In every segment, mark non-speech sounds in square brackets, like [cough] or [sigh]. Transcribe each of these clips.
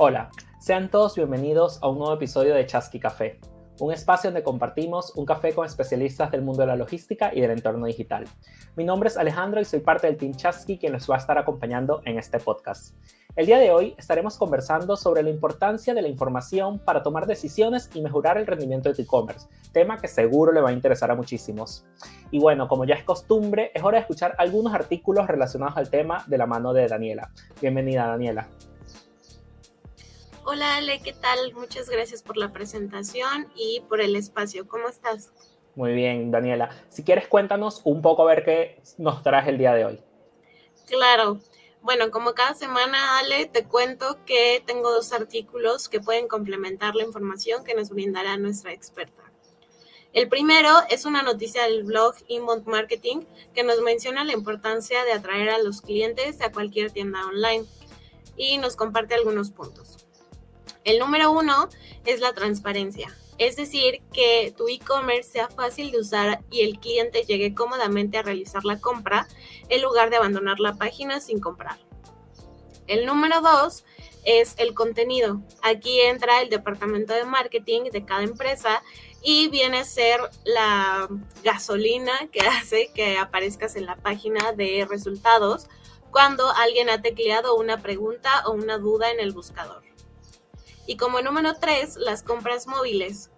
Hola, sean todos bienvenidos a un nuevo episodio de Chasqui Café, un espacio donde compartimos un café con especialistas del mundo de la logística y del entorno digital. Mi nombre es Alejandro y soy parte del Team Chasqui quien les va a estar acompañando en este podcast. El día de hoy estaremos conversando sobre la importancia de la información para tomar decisiones y mejorar el rendimiento de tu e-commerce, tema que seguro le va a interesar a muchísimos. Y bueno, como ya es costumbre, es hora de escuchar algunos artículos relacionados al tema de la mano de Daniela. Bienvenida, Daniela. Hola Ale, ¿qué tal? Muchas gracias por la presentación y por el espacio. ¿Cómo estás? Muy bien, Daniela. Si quieres, cuéntanos un poco a ver qué nos traes el día de hoy. Claro. Bueno, como cada semana, Ale, te cuento que tengo dos artículos que pueden complementar la información que nos brindará nuestra experta. El primero es una noticia del blog Inbound Marketing que nos menciona la importancia de atraer a los clientes a cualquier tienda online y nos comparte algunos puntos. El número uno es la transparencia, es decir, que tu e-commerce sea fácil de usar y el cliente llegue cómodamente a realizar la compra en lugar de abandonar la página sin comprar. El número dos es el contenido. Aquí entra el departamento de marketing de cada empresa y viene a ser la gasolina que [laughs] hace que aparezcas en la página de resultados cuando alguien ha tecleado una pregunta o una duda en el buscador. Y como número tres, las compras móviles.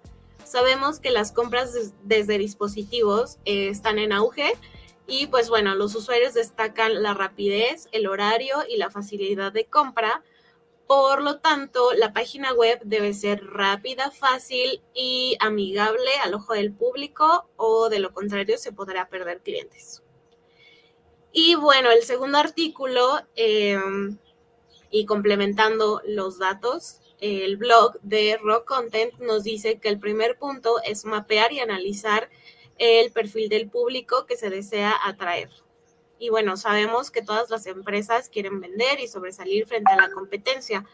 Sabemos que las compras desde dispositivos eh, están en auge y pues bueno, los usuarios destacan la rapidez, el horario y la facilidad de compra. Por lo tanto, la página web debe ser rápida, fácil y amigable al ojo del público o de lo contrario se podrá perder clientes. Y bueno, el segundo artículo em, y complementando los datos, el blog de Rock Content nos dice que el primer punto es mapear y analizar el perfil del público que se desea atraer. Y bueno, sabemos que todas las empresas quieren vender y sobresalir frente a la competencia,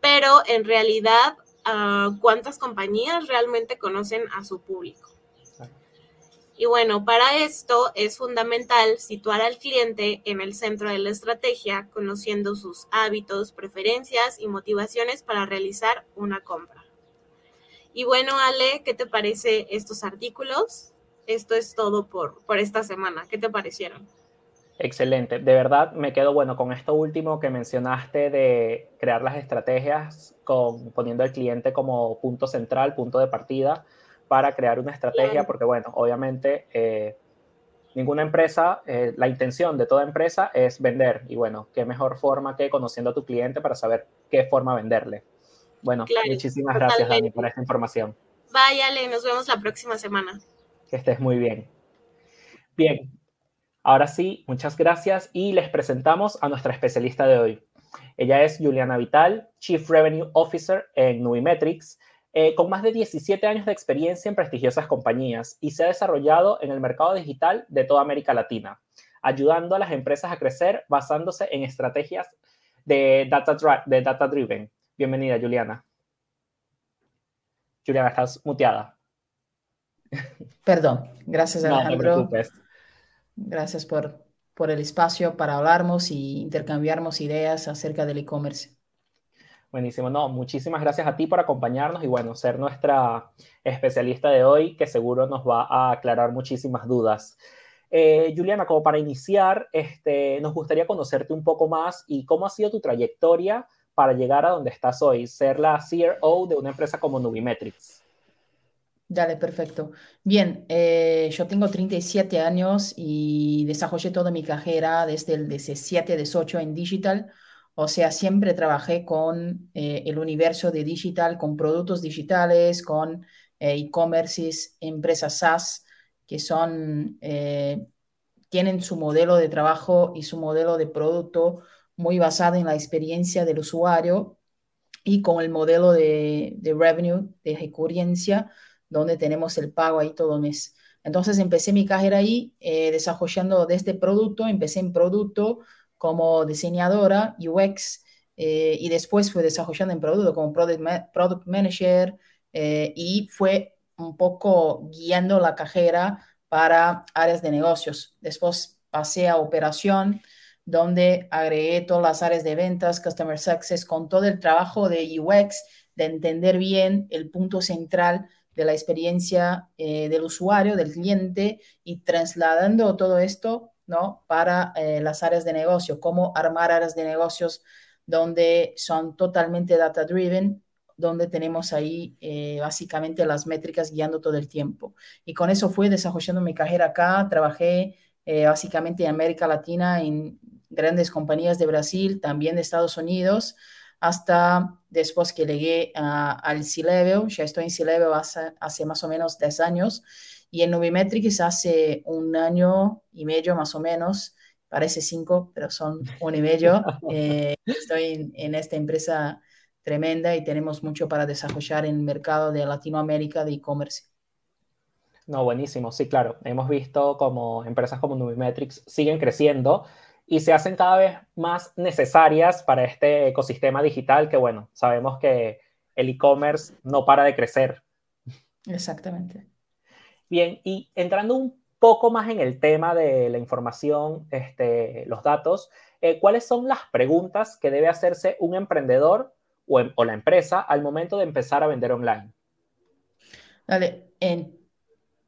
pero en realidad, ah, ¿cuántas compañías realmente conocen a su público? Y bueno, para esto es fundamental situar al cliente en el centro de la estrategia, conociendo sus hábitos, preferencias y motivaciones para realizar una compra. Y bueno, Ale, ¿qué te parece estos artículos? Esto es todo por, por esta semana. ¿Qué te parecieron? Excelente. De verdad, me quedo bueno con esto último que mencionaste de crear las estrategias con, poniendo al cliente como punto central, punto de partida para crear una estrategia, porque bueno, obviamente eh, ninguna empresa, eh, la intención de toda empresa es vender y bueno, qué mejor forma que conociendo a tu cliente para saber qué forma venderle. Bueno, muchísimas gracias Dani por esta información. Váyale, nos vemos la próxima semana. Que estés muy bien. Bien, ahora sí, muchas gracias y les presentamos a nuestra especialista de hoy. Ella es Juliana Vital, Chief Revenue Officer en Nubimetrics eh, con más de 17 años de experiencia en prestigiosas compañías y se ha desarrollado en el mercado digital de toda América Latina, ayudando a las empresas a crecer basándose en estrategias de data, de data driven. Bienvenida, Juliana. Juliana, estás muteada. Perdón, gracias Alejandro. No te preocupes. Gracias por, por el espacio para hablarnos y intercambiarnos ideas acerca del e-commerce. Buenísimo, no, muchísimas gracias a ti por acompañarnos y bueno, ser nuestra especialista de hoy que seguro nos va a aclarar muchísimas dudas. Eh, Juliana, como para iniciar, este, nos gustaría conocerte un poco más y cómo ha sido tu trayectoria para llegar a donde estás hoy, ser la CRO de una empresa como Nubimetrics. Dale, perfecto. Bien, eh, yo tengo 37 años y desarrollé toda mi carrera desde el 17, 18 en digital o sea, siempre trabajé con eh, el universo de digital, con productos digitales, con eh, e-commerces, empresas SaaS, que son, eh, tienen su modelo de trabajo y su modelo de producto muy basado en la experiencia del usuario y con el modelo de, de revenue, de recurrencia, donde tenemos el pago ahí todo mes. Entonces empecé mi carrera ahí desarrollando de este producto, empecé en producto, como diseñadora UX eh, y después fue desarrollando en producto como product, product manager eh, y fue un poco guiando la carrera para áreas de negocios. Después pasé a operación, donde agregué todas las áreas de ventas, Customer Success, con todo el trabajo de UX, de entender bien el punto central de la experiencia eh, del usuario, del cliente, y trasladando todo esto ¿no? para eh, las áreas de negocio, cómo armar áreas de negocios donde son totalmente data driven, donde tenemos ahí eh, básicamente las métricas guiando todo el tiempo. Y con eso fui desarrollando mi carrera acá, trabajé básicamente en América Latina, en grandes compañías de Brasil, también de Estados Unidos, hasta después que llegué al C-Level, ya estoy en C-Level hace, hace, más o menos 10 años, y en Nubimetrics hace un año y medio más o menos, parece cinco, pero son un y medio. [laughs] Eh, estoy en, esta empresa tremenda y tenemos mucho para desarrollar en el mercado de Latinoamérica de e-commerce. No, buenísimo, sí, claro. Hemos visto como empresas como Nubimetrics siguen creciendo y se hacen cada vez más necesarias para este ecosistema digital que, bueno, sabemos que el e-commerce no para de crecer. Exactamente. Bien, y entrando un poco más en el tema de la información, este, los datos, eh, ¿cuáles son las preguntas que debe hacerse un emprendedor o, em, la empresa al momento de empezar a vender online? Vale,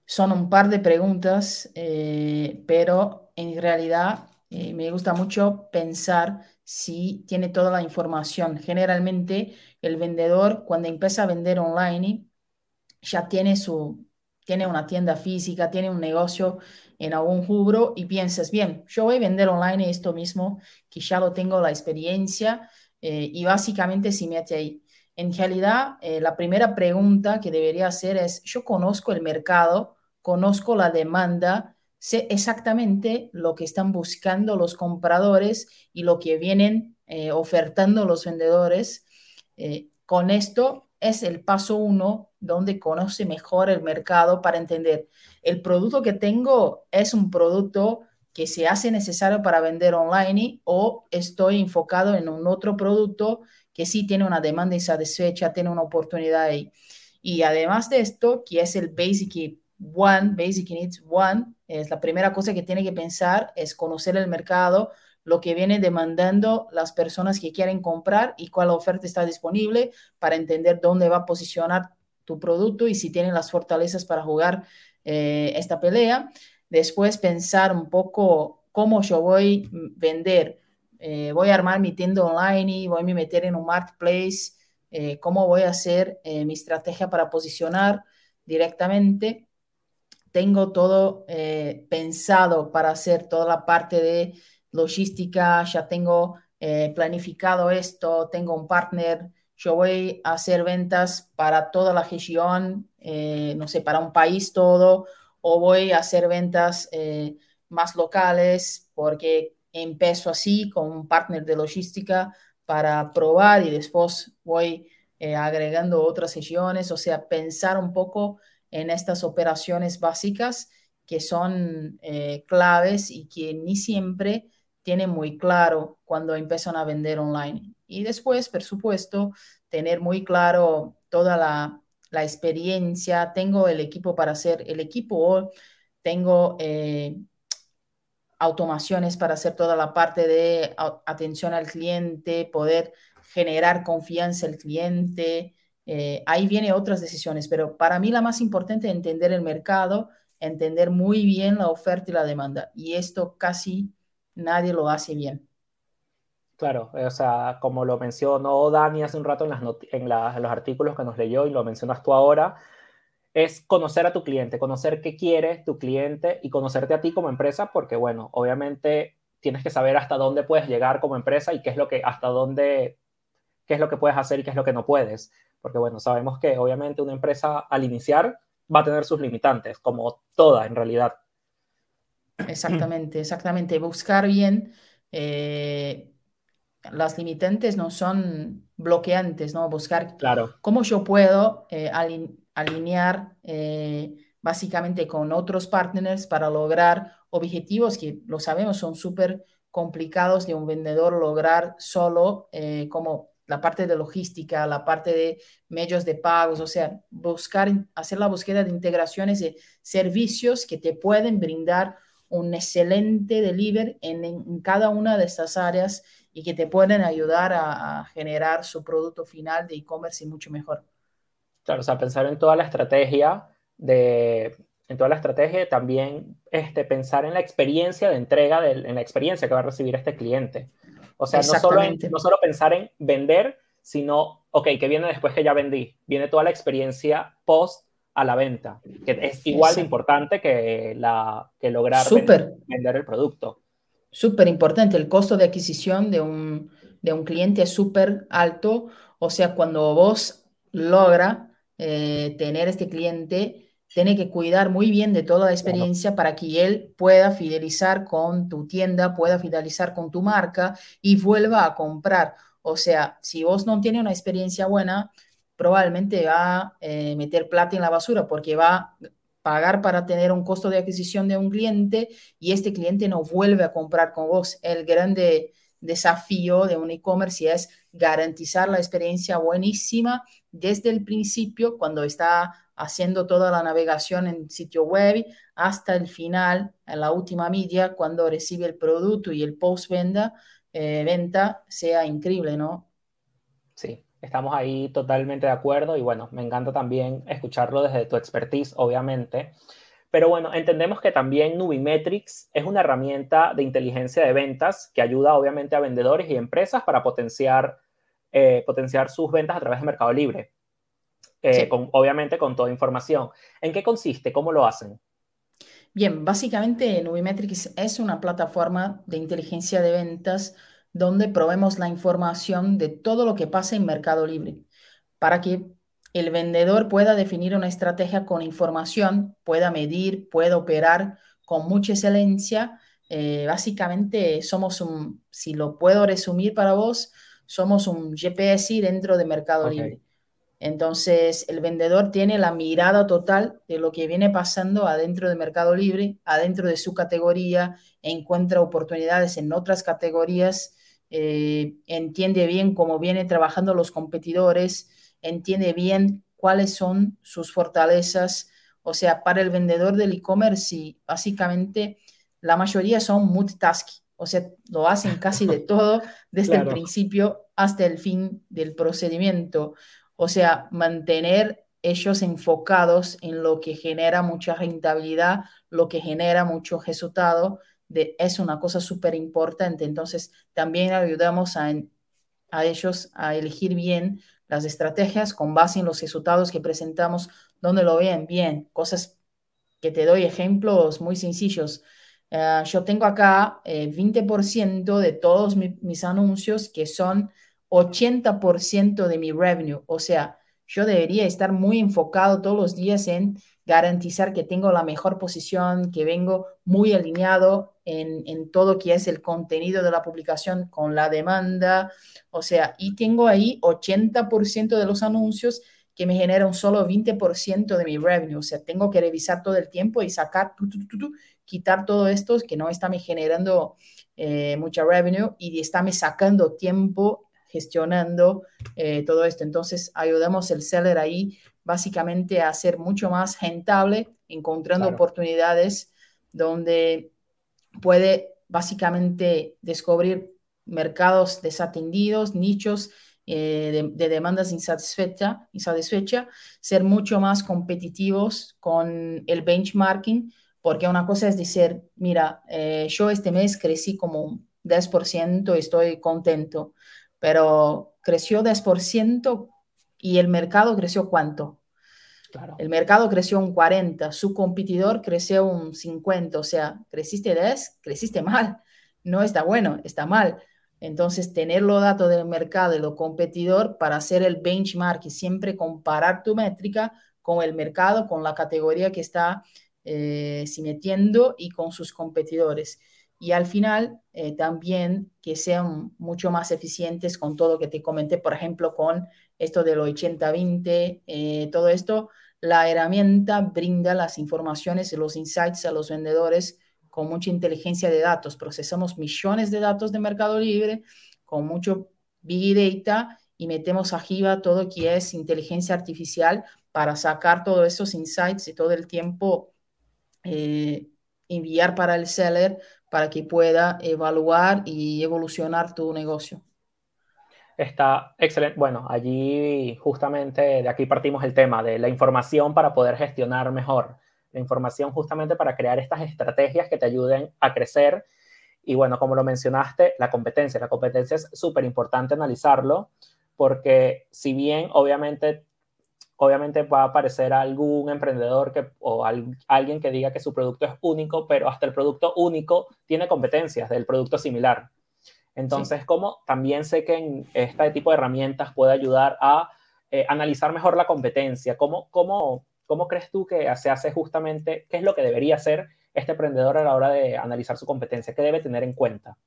son un par de preguntas, eh, pero en realidad eh, me gusta mucho pensar si tiene toda la información. Generalmente el vendedor cuando empieza a vender online ya tiene su tiene una tienda física, tiene un negocio en algún rubro y piensas, bien, yo voy a vender online esto mismo, que ya lo tengo la experiencia eh, y básicamente se mete ahí. En realidad, eh, la primera pregunta que debería hacer es, yo conozco el mercado, conozco la demanda, sé exactamente lo que están buscando los compradores y lo que vienen eh, ofertando los vendedores. Con esto es el paso uno donde conoce mejor el mercado para entender el producto que tengo es un producto que se hace necesario para vender online o estoy enfocado en un otro producto que sí tiene una demanda insatisfecha, tiene una oportunidad ahí. Y además de esto, que es el Basic One, Basic Needs One, es la primera cosa que tiene que pensar, es conocer el mercado, lo que viene demandando las personas que quieren comprar y cuál oferta está disponible para entender dónde va a posicionar tu producto y si tienen las fortalezas para jugar eh, esta pelea. Después pensar un poco cómo yo voy a vender. Eh, voy a armar mi tienda online y voy a meter en un marketplace. Eh, cómo voy a hacer mi estrategia para posicionar directamente tengo todo pensado para hacer toda la parte de logística, ya tengo eh, planificado esto, tengo un partner, yo voy a hacer ventas para toda la región, eh, no sé, para un país todo, o voy a hacer ventas más locales porque empiezo así con un partner de logística para probar y después voy agregando otras regiones, o sea, pensar un poco en estas operaciones básicas que son eh, claves y que ni siempre tienen muy claro cuando empiezan a vender online. Y después, por supuesto, tener muy claro toda la, experiencia. Tengo el equipo para hacer el equipo, tengo eh, automaciones para hacer toda la parte de atención al cliente, poder generar confianza al cliente, eh, ahí vienen otras decisiones, pero para mí la más importante es entender el mercado, entender muy bien la oferta y la demanda. Y esto casi nadie lo hace bien. Claro, o sea, como lo mencionó Dani hace un rato en, las en, los artículos que nos leyó y lo mencionas tú ahora, es conocer a tu cliente, conocer qué quiere tu cliente y conocerte a ti como empresa, porque bueno, obviamente tienes que saber hasta dónde puedes llegar como empresa y qué es lo que, hasta dónde, qué es lo que puedes hacer y qué es lo que no puedes porque bueno, sabemos que obviamente una empresa al iniciar va a tener sus limitantes, como toda en realidad. Exactamente, exactamente. Buscar bien, eh, las limitantes no son bloqueantes, ¿no? Buscar claro. cómo yo puedo eh, alinear eh, básicamente con otros partners para lograr objetivos que lo sabemos son súper complicados de un vendedor lograr solo como la parte de logística, la parte de medios de pagos, o sea, buscar, hacer la búsqueda de integraciones de servicios que te pueden brindar un excelente delivery en, en cada una de estas áreas y que te pueden ayudar a, generar su producto final de e-commerce y mucho mejor. Claro, o sea, pensar en toda la estrategia de, en toda la estrategia también este, pensar en la experiencia de entrega, en la experiencia que va a recibir este cliente. O sea, no solo, no solo pensar en vender, sino, ok, ¿qué viene después que ya vendí? Viene toda la experiencia post a la venta, que es igual de importante que, la, que lograr vender, el producto. Súper importante, el costo de adquisición de un, de un cliente es súper alto, o sea, cuando vos logra eh, tener este cliente, tiene que cuidar muy bien de toda la experiencia para que él pueda fidelizar con tu tienda, pueda fidelizar con tu marca y vuelva a comprar. O sea, si vos no tienes una experiencia buena, probablemente va a eh, meter plata en la basura porque va a pagar para tener un costo de adquisición de un cliente y este cliente no vuelve a comprar con vos. El grande desafío de un e-commerce es garantizar la experiencia buenísima desde el principio, cuando está haciendo toda la navegación en sitio web, hasta el final, en la última media, cuando recibe el producto y el post-venta, eh, venta, sea increíble, ¿no? Estamos ahí totalmente de acuerdo y bueno, me encanta también escucharlo desde tu expertise, obviamente. Pero bueno, entendemos que también Nubimetrics es una herramienta de inteligencia de ventas que ayuda obviamente a vendedores y empresas para potenciar, eh, potenciar sus ventas a través de Mercado Libre. Eh, con, obviamente con toda información. ¿En qué consiste? ¿Cómo lo hacen? Bien, básicamente Nubimetrics es una plataforma de inteligencia de ventas donde probemos la información de todo lo que pasa en Mercado Libre para que el vendedor pueda definir una estrategia con información, pueda medir, pueda operar con mucha excelencia. Eh, básicamente somos un, si lo puedo resumir para vos, somos un GPS dentro de Mercado Libre. Entonces, el vendedor tiene la mirada total de lo que viene pasando adentro de Mercado Libre, adentro de su categoría, encuentra oportunidades en otras categorías, eh, entiende bien cómo vienen trabajando los competidores, entiende bien cuáles son sus fortalezas. O sea, para el vendedor del e-commerce, básicamente la mayoría son multitasking, o sea, lo hacen casi de [laughs] todo desde el principio hasta el fin del procedimiento. O sea, mantener ellos enfocados en lo que genera mucha rentabilidad, lo que genera mucho resultado, de, es una cosa súper importante. Entonces, también ayudamos a, ellos a elegir bien las estrategias con base en los resultados que presentamos, donde lo ven bien, cosas que te doy ejemplos muy sencillos. Eh, yo tengo acá 20% eh, de todos mis anuncios que son 80% de mi revenue. O sea, yo debería estar muy enfocado todos los días en garantizar que tengo la mejor posición, que vengo muy alineado en, en todo que es el contenido de la publicación con la demanda. O sea, y tengo ahí 80% de los anuncios que me generan solo 20% de mi revenue. O sea, tengo que revisar todo el tiempo y sacar, quitar todo esto que no está me generando eh, mucha revenue y está me sacando tiempo gestionando eh, todo esto. Entonces, ayudamos el seller ahí básicamente a ser mucho más rentable, encontrando oportunidades donde puede básicamente descubrir mercados desatendidos, nichos eh, de, demandas insatisfecha, insatisfecha, ser mucho más competitivos con el benchmarking, porque una cosa es decir, mira, eh, yo este mes crecí como un 10%, estoy contento, pero creció 10% y el mercado creció cuánto? Claro. El mercado creció un 40, su competidor creció un 50, o sea, creciste 10, creciste mal, no está bueno, está mal. Entonces, tener los datos del mercado y los competidor para hacer el benchmark y siempre comparar tu métrica con el mercado, con la categoría que está eh, metiendo y con sus competidores y al final eh, también que sean mucho más eficientes con todo lo que te comenté, por ejemplo, con esto de los 80-20, eh, todo esto, la herramienta brinda las informaciones y los insights a los vendedores con mucha inteligencia de datos. Procesamos millones de datos de Mercado Libre con mucho Big Data y metemos arriba todo que es inteligencia artificial para sacar todos esos insights y todo el tiempo eh, enviar para el seller para que pueda evaluar y evolucionar tu negocio. Está excelente. Bueno, allí justamente de aquí partimos el tema de la información para poder gestionar mejor. La información justamente para crear estas estrategias que te ayuden a crecer. Y bueno, como lo mencionaste, la competencia. La competencia es súper importante analizarlo porque si bien obviamente obviamente va a aparecer algún emprendedor que, o alguien que diga que su producto es único, pero hasta el producto único tiene competencias del producto similar. Entonces, como también sé que en este tipo de herramientas puede ayudar a eh, analizar mejor la competencia? ¿Cómo, cómo, ¿Cómo crees tú que se hace justamente, qué es lo que debería hacer este emprendedor a la hora de analizar su competencia? ¿Qué debe tener en cuenta?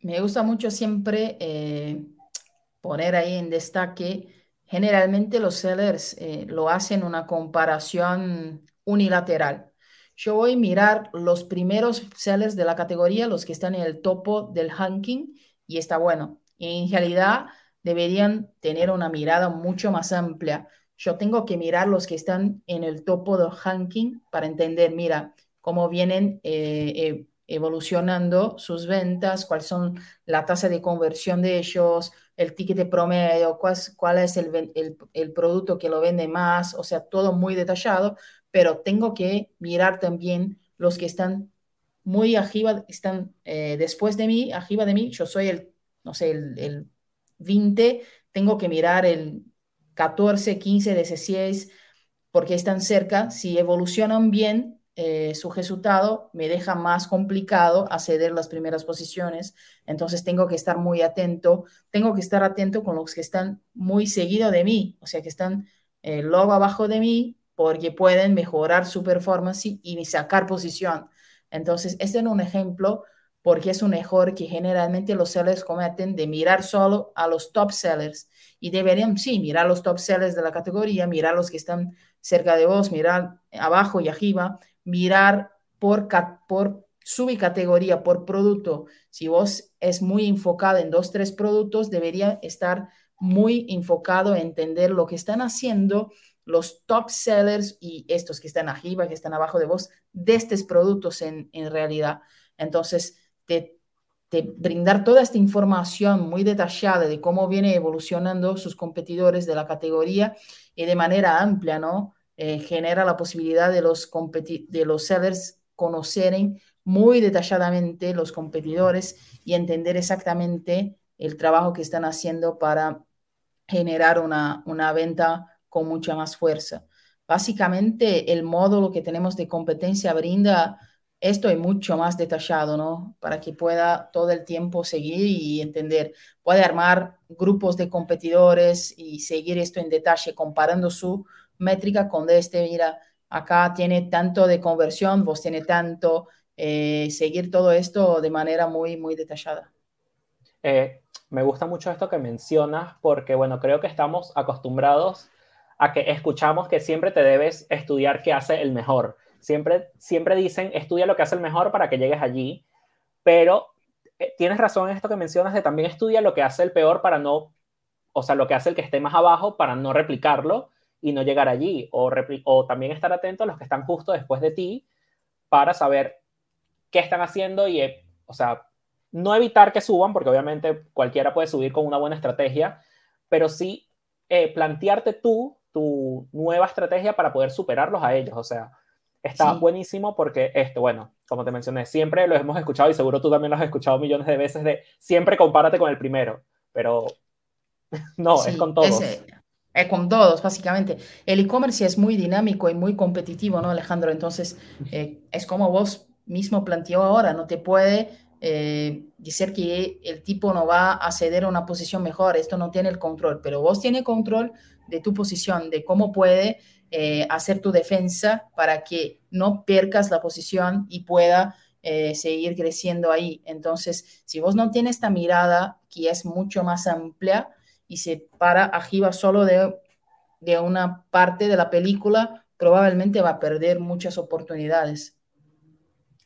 Me gusta mucho siempre eh, poner ahí en destaque, generalmente los sellers eh, lo hacen una comparación unilateral. Yo voy a mirar los primeros sellers de la categoría, los que están en el topo del ranking, y está bueno. En realidad deberían tener una mirada mucho más amplia. Yo tengo que mirar los que están en el topo del ranking para entender, mira, cómo vienen eh, eh, evolucionando sus ventas, cuáles son la tasa de conversión de ellos, el ticket promedio, cuál, cuál es el, producto que lo vende más, o sea, todo muy detallado, pero tengo que mirar también los que están muy arriba, están eh, después de mí, arriba de mí, yo soy el, no sé, el, el 20, tengo que mirar el 14, 15, 16, porque están cerca, si evolucionan bien, eh, su resultado me deja más complicado acceder las primeras posiciones, entonces tengo que estar muy atento, tengo que estar atento con los que están muy seguido de mí, o sea, que están eh, abajo de mí, porque pueden mejorar su performance y sacar posición. Entonces, este es un ejemplo porque es un error que generalmente los sellers cometen de mirar solo a los top sellers y deberían, sí, mirar los top sellers de la categoría, mirar los que están cerca de vos, mirar abajo y arriba, mirar por, por subcategoría, por producto. Si vos es muy enfocado en dos, tres productos, debería estar muy enfocado en entender lo que están haciendo los top sellers y estos que están arriba, que están abajo de vos, de estos productos en, en realidad. Entonces, te, brindar toda esta información muy detallada de cómo viene evolucionando sus competidores de la categoría y de manera amplia, ¿no? Eh, genera la posibilidad de los, de los sellers conocer muy detalladamente los competidores y entender exactamente el trabajo que están haciendo para generar una, una venta con mucha más fuerza. Básicamente, el módulo que tenemos de competencia brinda esto y mucho más detallado, ¿no? Para que pueda todo el tiempo seguir y entender. Puede armar grupos de competidores y seguir esto en detalle, comparando su métrica con este, mira, acá tiene tanto de conversión, vos tiene tanto, eh, seguir todo esto de manera muy, muy detallada. Eh, me gusta mucho esto que mencionas porque, bueno, creo que estamos acostumbrados a que escuchamos que siempre te debes estudiar qué hace el mejor. Siempre, siempre dicen, estudia lo que hace el mejor para que llegues allí, pero eh, tienes razón en esto que mencionas de también estudia lo que hace el peor para no, o sea, lo que hace el que esté más abajo para no replicarlo y no llegar allí, o, o también estar atento a los que están justo después de ti para saber qué están haciendo y, eh, o sea, no evitar que suban, porque obviamente cualquiera puede subir con una buena estrategia, pero sí eh, plantearte tú tu nueva estrategia para poder superarlos a ellos. O sea, está buenísimo porque esto, bueno, como te mencioné, siempre lo hemos escuchado y seguro tú también lo has escuchado millones de veces de siempre compárate con el primero, pero [laughs] no, es con todos. Es, con todos, básicamente. El e-commerce es muy dinámico y muy competitivo, ¿no, Alejandro? Entonces, eh, es como vos mismo planteó ahora, no te puede eh, decir que el tipo no va a ceder a una posición mejor, esto no tiene el control, pero vos tienes control de tu posición, de cómo puede eh, hacer tu defensa para que no percas la posición y pueda eh, seguir creciendo ahí. Entonces, si vos no tienes esta mirada que es mucho más amplia y se para arriba solo de, de una parte de la película, probablemente va a perder muchas oportunidades.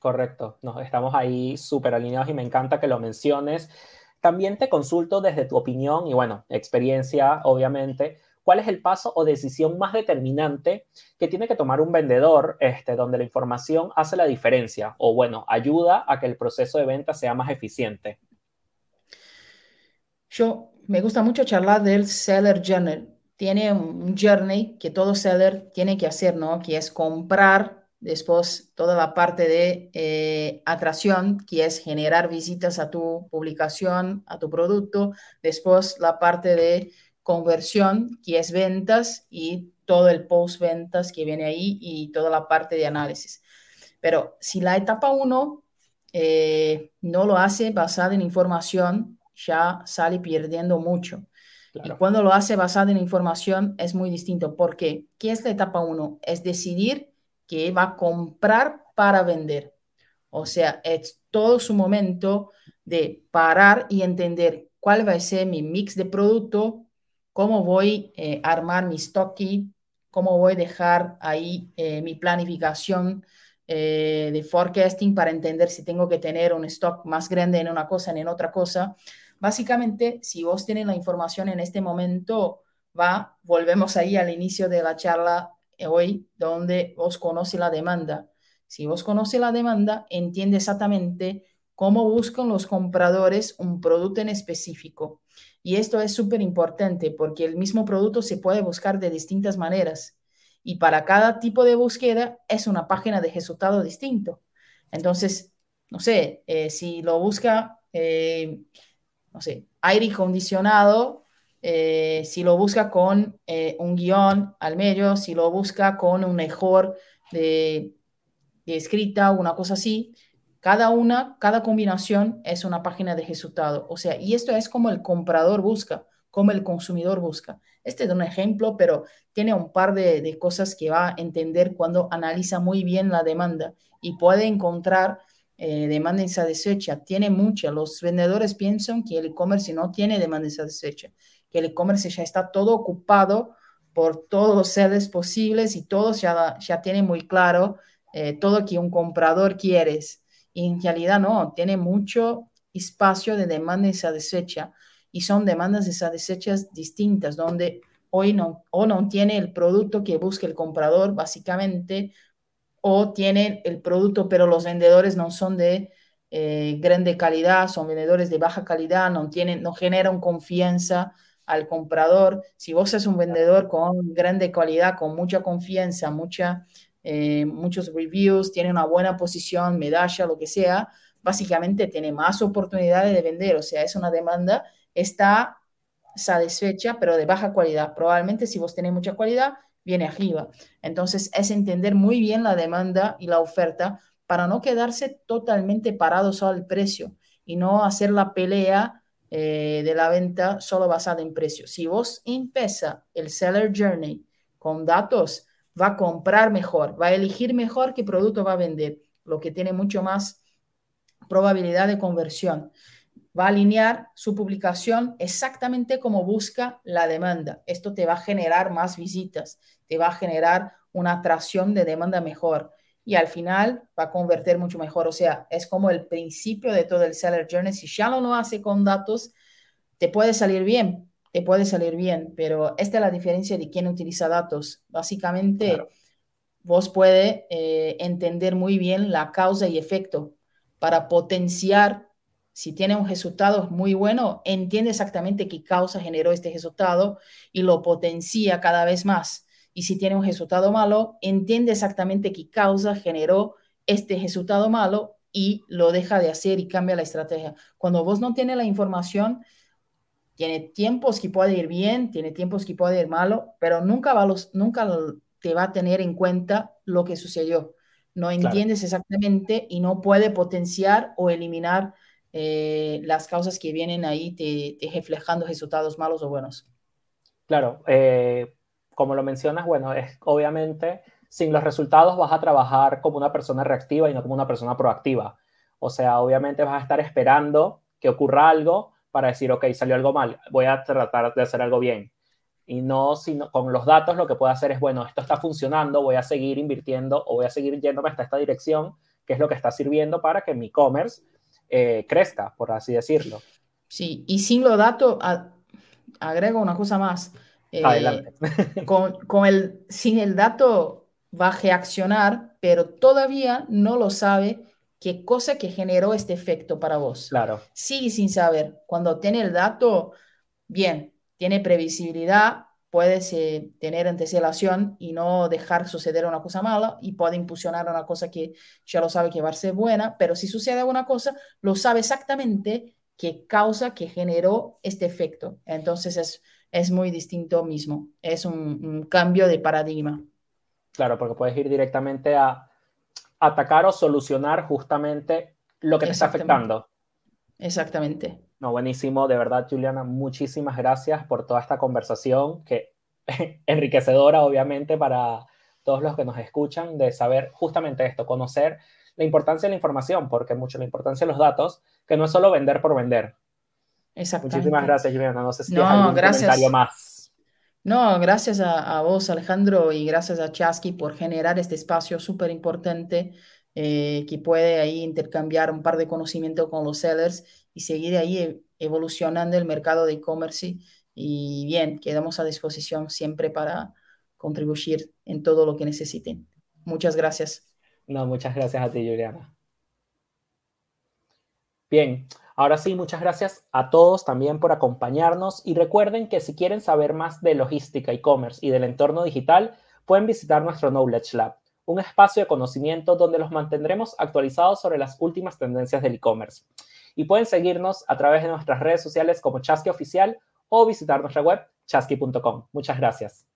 Correcto, nos estamos ahí súper alineados y me encanta que lo menciones. También te consulto desde tu opinión y bueno, experiencia, obviamente, ¿cuál es el paso o decisión más determinante que tiene que tomar un vendedor este, donde la información hace la diferencia o, bueno, ayuda a que el proceso de venta sea más eficiente? Yo me gusta mucho charlar del seller journey. Tiene un journey que todo seller tiene que hacer, ¿no? Que es comprar Después, toda la parte de eh, atracción, que es generar visitas a tu publicación, a tu producto. Después, la parte de conversión, que es ventas y todo el post-ventas que viene ahí y toda la parte de análisis. Pero si la etapa 1 eh, no lo hace basada en información, ya sale perdiendo mucho. Y cuando lo hace basada en información es muy distinto. ¿Por qué? ¿Qué es la etapa 1? Es decidir que va a comprar para vender. O sea, es todo su momento de parar y entender cuál va a ser mi mix de producto, cómo voy eh, a armar mi stocking, cómo voy a dejar ahí eh, mi planificación eh, de forecasting para entender si tengo que tener un stock más grande en una cosa, en otra cosa. Básicamente, si vos tenés la información en este momento, va, volvemos ahí al inicio de la charla hoy donde vos conoce la demanda. Si vos conoce la demanda, entiende exactamente cómo buscan los compradores un producto en específico. Y esto es súper importante porque el mismo producto se puede buscar de distintas maneras. Y para cada tipo de búsqueda es una página de resultado distinto. Entonces, no sé, eh, si lo busca, eh, no sé, aire acondicionado, eh, si lo busca con eh, un guion al medio, si lo busca con un mejor de, escrita o una cosa así, cada una, cada combinación es una página de resultado. O sea, y esto es como el comprador busca, como el consumidor busca. Este es un ejemplo, pero tiene un par de, de cosas que va a entender cuando analiza muy bien la demanda y puede encontrar eh, demanda insatisfecha. Tiene mucha. Los vendedores piensan que el e-commerce no tiene demanda insatisfecha que el e-commerce ya está todo ocupado por todos los sedes posibles y todos ya, ya tienen muy claro eh, todo que un comprador quiere. Y en realidad no, tiene mucho espacio de demanda insatisfecha y son demandas insatisfechas distintas, donde hoy no, o no tiene el producto que busca el comprador, básicamente, o tiene el producto, pero los vendedores no son de eh, grande calidad, son vendedores de baja calidad, no, tienen, no generan confianza al comprador. Si vos sos un vendedor con grande calidad, con mucha confianza, mucha, eh, muchos reviews, tiene una buena posición, medalla, lo que sea, básicamente tiene más oportunidades de vender. O sea, es una demanda, está satisfecha, pero de baja calidad. Probablemente si vos tenés mucha calidad, viene arriba. Entonces, es entender muy bien la demanda y la oferta para no quedarse totalmente parados al precio y no hacer la pelea eh, de la venta solo basada en precio. Si vos empieza el seller journey con datos, va a comprar mejor, va a elegir mejor qué producto va a vender, lo que tiene mucho más probabilidad de conversión. Va a alinear su publicación exactamente como busca la demanda. Esto te va a generar más visitas, te va a generar una atracción de demanda mejor y al final va a convertir mucho mejor. O sea, es como el principio de todo el seller journey. Si ya lo no hace con datos, te puede salir bien, te puede salir bien, pero esta es la diferencia de quién utiliza datos. Básicamente, vos puedes eh, entender muy bien la causa y efecto para potenciar. Si tiene un resultado muy bueno, entiende exactamente qué causa generó este resultado y lo potencia cada vez más y si tiene un resultado malo, entiende exactamente qué causa generó este resultado malo y lo deja de hacer y cambia la estrategia. Cuando vos no tienes la información, tiene tiempos que puede ir bien, tiene tiempos que puede ir malo, pero nunca, va los, nunca te va a tener en cuenta lo que sucedió. No entiendes exactamente y no puede potenciar o eliminar eh, las causas que vienen ahí te, te reflejando resultados malos o buenos. Claro, eh, como lo mencionas, bueno, es obviamente sin los resultados vas a trabajar como una persona reactiva y no como una persona proactiva. O sea, obviamente vas a estar esperando que ocurra algo para decir, ok, salió algo mal, voy a tratar de hacer algo bien. Y no, sino con los datos lo que puedo hacer es, bueno, esto está funcionando, voy a seguir invirtiendo o voy a seguir yéndome hasta esta dirección, que es lo que está sirviendo para que mi e-commerce eh, crezca, por así decirlo. Sí, y sin los datos, agrego una cosa más Adelante. con, con el, sin el dato va a reaccionar, pero todavía no lo sabe qué cosa que generó este efecto para vos. Claro. Sigue sin saber. Cuando tiene el dato, bien, tiene previsibilidad, puedes eh, tener antecelación y no dejar suceder una cosa mala y puede impulsionar una cosa que ya lo sabe que va a ser buena, pero si sucede alguna cosa, lo sabe exactamente qué causa, que generó este efecto. Entonces es, es muy distinto mismo, es un, cambio de paradigma. Claro, porque puedes ir directamente a atacar o solucionar justamente lo que te está afectando. Exactamente. No, buenísimo, de verdad, Juliana, muchísimas gracias por toda esta conversación que [laughs] enriquecedora, obviamente, para todos los que nos escuchan, de saber justamente esto, conocer la importancia de la información, porque mucho la importancia de los datos, que no es solo vender por vender. Exactamente. Muchísimas gracias, Juliana. No sé si no, algún gracias. comentario más. No, gracias a, a, vos, Alejandro, y gracias a Chasky por generar este espacio súper importante eh, que puede ahí intercambiar un par de conocimientos con los sellers y seguir ahí e, evolucionando el mercado de e-commerce. Y bien, quedamos a disposición siempre para contribuir en todo lo que necesiten. Muchas gracias. No, muchas gracias a ti, Juliana. Bien, ahora sí, muchas gracias a todos también por acompañarnos y recuerden que si quieren saber más de logística, e-commerce y del entorno digital, pueden visitar nuestro Knowledge Lab un espacio de conocimiento donde los mantendremos actualizados sobre las últimas tendencias del e-commerce. Y pueden seguirnos a través de nuestras redes sociales como Chasqui Oficial o visitar nuestra web chasqui.com. Muchas gracias.